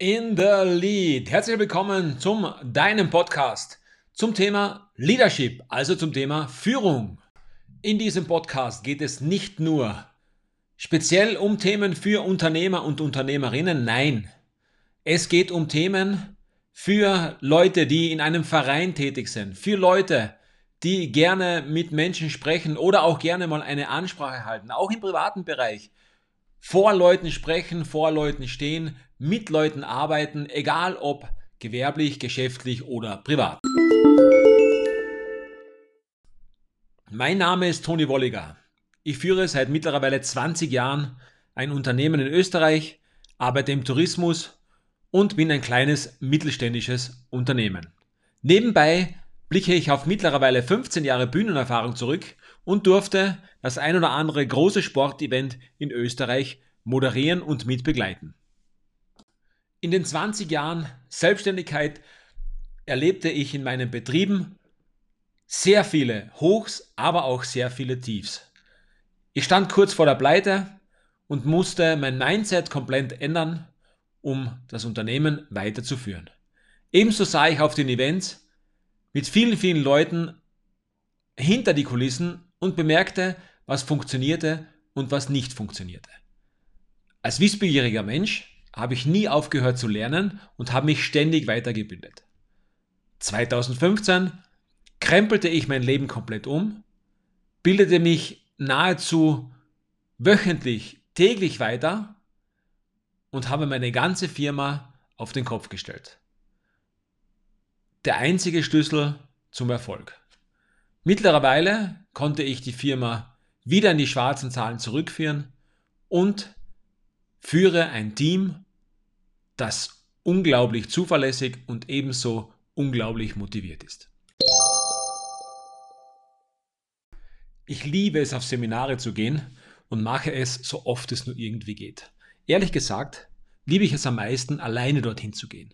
in the Lead. Herzlich willkommen zum deinem Podcast zum Thema Leadership, also zum Thema Führung. In diesem Podcast geht es nicht nur speziell um Themen für Unternehmer und Unternehmerinnen, nein. Es geht um Themen für Leute, die in einem Verein tätig sind, für Leute, die gerne mit Menschen sprechen oder auch gerne mal eine Ansprache halten, auch im privaten Bereich vor Leuten sprechen, vor Leuten stehen, mit Leuten arbeiten, egal ob gewerblich, geschäftlich oder privat. Mein Name ist Toni Wolliger. Ich führe seit mittlerweile 20 Jahren ein Unternehmen in Österreich, arbeite im Tourismus und bin ein kleines mittelständisches Unternehmen. Nebenbei blicke ich auf mittlerweile 15 Jahre Bühnenerfahrung zurück und durfte das ein oder andere große Sportevent in Österreich moderieren und mitbegleiten. In den 20 Jahren Selbstständigkeit erlebte ich in meinen Betrieben sehr viele Hochs, aber auch sehr viele Tiefs. Ich stand kurz vor der Pleite und musste mein Mindset komplett ändern, um das Unternehmen weiterzuführen. Ebenso sah ich auf den Events mit vielen, vielen Leuten hinter die Kulissen und bemerkte, was funktionierte und was nicht funktionierte. Als wissbegieriger Mensch habe ich nie aufgehört zu lernen und habe mich ständig weitergebildet. 2015 krempelte ich mein Leben komplett um, bildete mich nahezu wöchentlich, täglich weiter und habe meine ganze Firma auf den Kopf gestellt. Der einzige Schlüssel zum Erfolg. Mittlerweile konnte ich die Firma wieder in die schwarzen Zahlen zurückführen und führe ein Team, das unglaublich zuverlässig und ebenso unglaublich motiviert ist. Ich liebe es, auf Seminare zu gehen und mache es so oft es nur irgendwie geht. Ehrlich gesagt, liebe ich es am meisten, alleine dorthin zu gehen.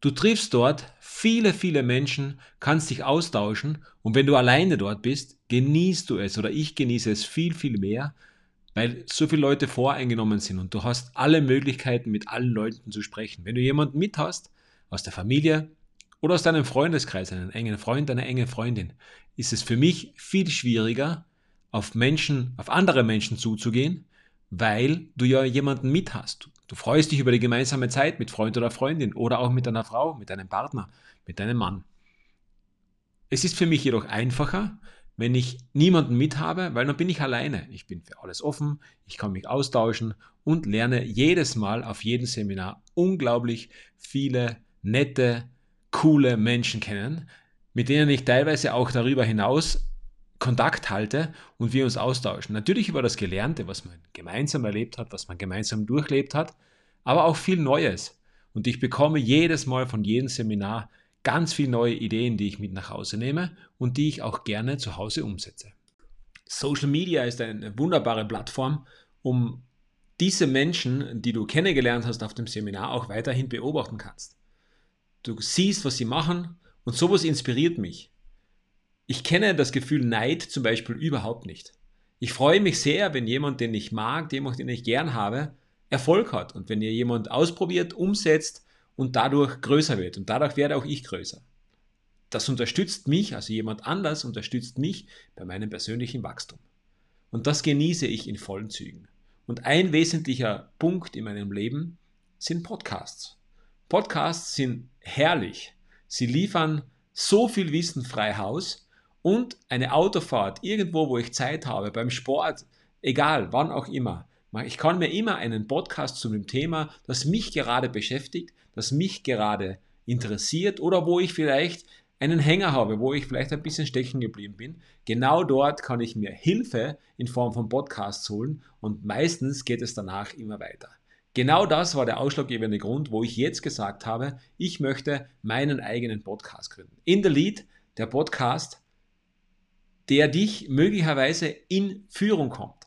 Du triffst dort viele, viele Menschen, kannst dich austauschen und wenn du alleine dort bist, genießt du es oder ich genieße es viel, viel mehr, weil so viele Leute voreingenommen sind und du hast alle Möglichkeiten, mit allen Leuten zu sprechen. Wenn du jemanden mit hast, aus der Familie oder aus deinem Freundeskreis, einen engen Freund, eine enge Freundin, ist es für mich viel schwieriger, auf Menschen, auf andere Menschen zuzugehen, weil du ja jemanden mit hast. Du freust dich über die gemeinsame Zeit mit Freund oder Freundin oder auch mit deiner Frau, mit deinem Partner, mit deinem Mann. Es ist für mich jedoch einfacher, wenn ich niemanden mit habe, weil dann bin ich alleine. Ich bin für alles offen, ich kann mich austauschen und lerne jedes Mal auf jedem Seminar unglaublich viele nette, coole Menschen kennen, mit denen ich teilweise auch darüber hinaus Kontakt halte und wir uns austauschen. Natürlich über das Gelernte, was man gemeinsam erlebt hat, was man gemeinsam durchlebt hat, aber auch viel Neues. Und ich bekomme jedes Mal von jedem Seminar ganz viele neue Ideen, die ich mit nach Hause nehme und die ich auch gerne zu Hause umsetze. Social Media ist eine wunderbare Plattform, um diese Menschen, die du kennengelernt hast auf dem Seminar, auch weiterhin beobachten kannst. Du siehst, was sie machen und sowas inspiriert mich. Ich kenne das Gefühl Neid zum Beispiel überhaupt nicht. Ich freue mich sehr, wenn jemand, den ich mag, jemand, den ich gern habe, Erfolg hat und wenn ihr jemand ausprobiert, umsetzt und dadurch größer wird und dadurch werde auch ich größer. Das unterstützt mich, also jemand anders unterstützt mich bei meinem persönlichen Wachstum. Und das genieße ich in vollen Zügen. Und ein wesentlicher Punkt in meinem Leben sind Podcasts. Podcasts sind herrlich. Sie liefern so viel Wissen frei Haus, und eine Autofahrt irgendwo, wo ich Zeit habe, beim Sport, egal, wann auch immer. Ich kann mir immer einen Podcast zu einem Thema, das mich gerade beschäftigt, das mich gerade interessiert oder wo ich vielleicht einen Hänger habe, wo ich vielleicht ein bisschen stechen geblieben bin. Genau dort kann ich mir Hilfe in Form von Podcasts holen und meistens geht es danach immer weiter. Genau das war der ausschlaggebende Grund, wo ich jetzt gesagt habe, ich möchte meinen eigenen Podcast gründen. In the Lead, der Podcast, der dich möglicherweise in Führung kommt.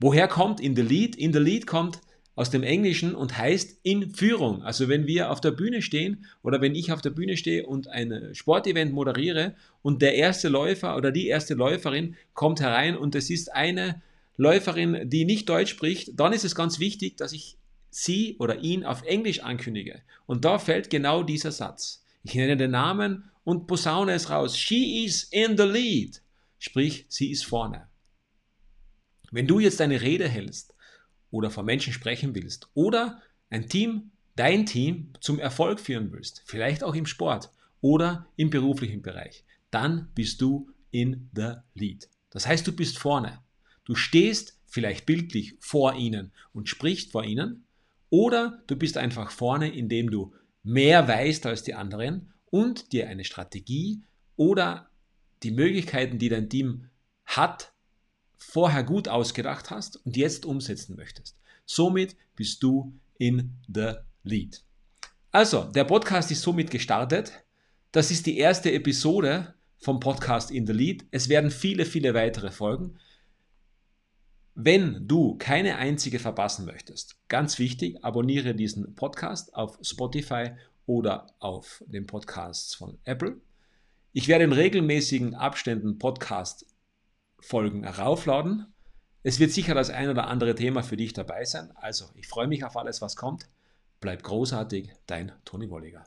Woher kommt in the lead? In the lead kommt aus dem Englischen und heißt in Führung. Also wenn wir auf der Bühne stehen oder wenn ich auf der Bühne stehe und ein Sportevent moderiere und der erste Läufer oder die erste Läuferin kommt herein und es ist eine Läuferin, die nicht Deutsch spricht, dann ist es ganz wichtig, dass ich sie oder ihn auf Englisch ankündige und da fällt genau dieser Satz. Ich nenne den Namen und posaune es raus. She is in the lead. Sprich, sie ist vorne. Wenn du jetzt eine Rede hältst oder vor Menschen sprechen willst oder ein Team, dein Team zum Erfolg führen willst, vielleicht auch im Sport oder im beruflichen Bereich, dann bist du in the lead. Das heißt, du bist vorne. Du stehst vielleicht bildlich vor ihnen und sprichst vor ihnen oder du bist einfach vorne, indem du mehr weißt als die anderen und dir eine Strategie oder die Möglichkeiten, die dein Team hat, vorher gut ausgedacht hast und jetzt umsetzen möchtest. Somit bist du in the lead. Also, der Podcast ist somit gestartet. Das ist die erste Episode vom Podcast in the lead. Es werden viele, viele weitere folgen. Wenn du keine einzige verpassen möchtest, ganz wichtig, abonniere diesen Podcast auf Spotify oder auf den Podcasts von Apple. Ich werde in regelmäßigen Abständen Podcast-Folgen heraufladen. Es wird sicher das ein oder andere Thema für dich dabei sein. Also, ich freue mich auf alles, was kommt. Bleib großartig, dein Toni Wolliger.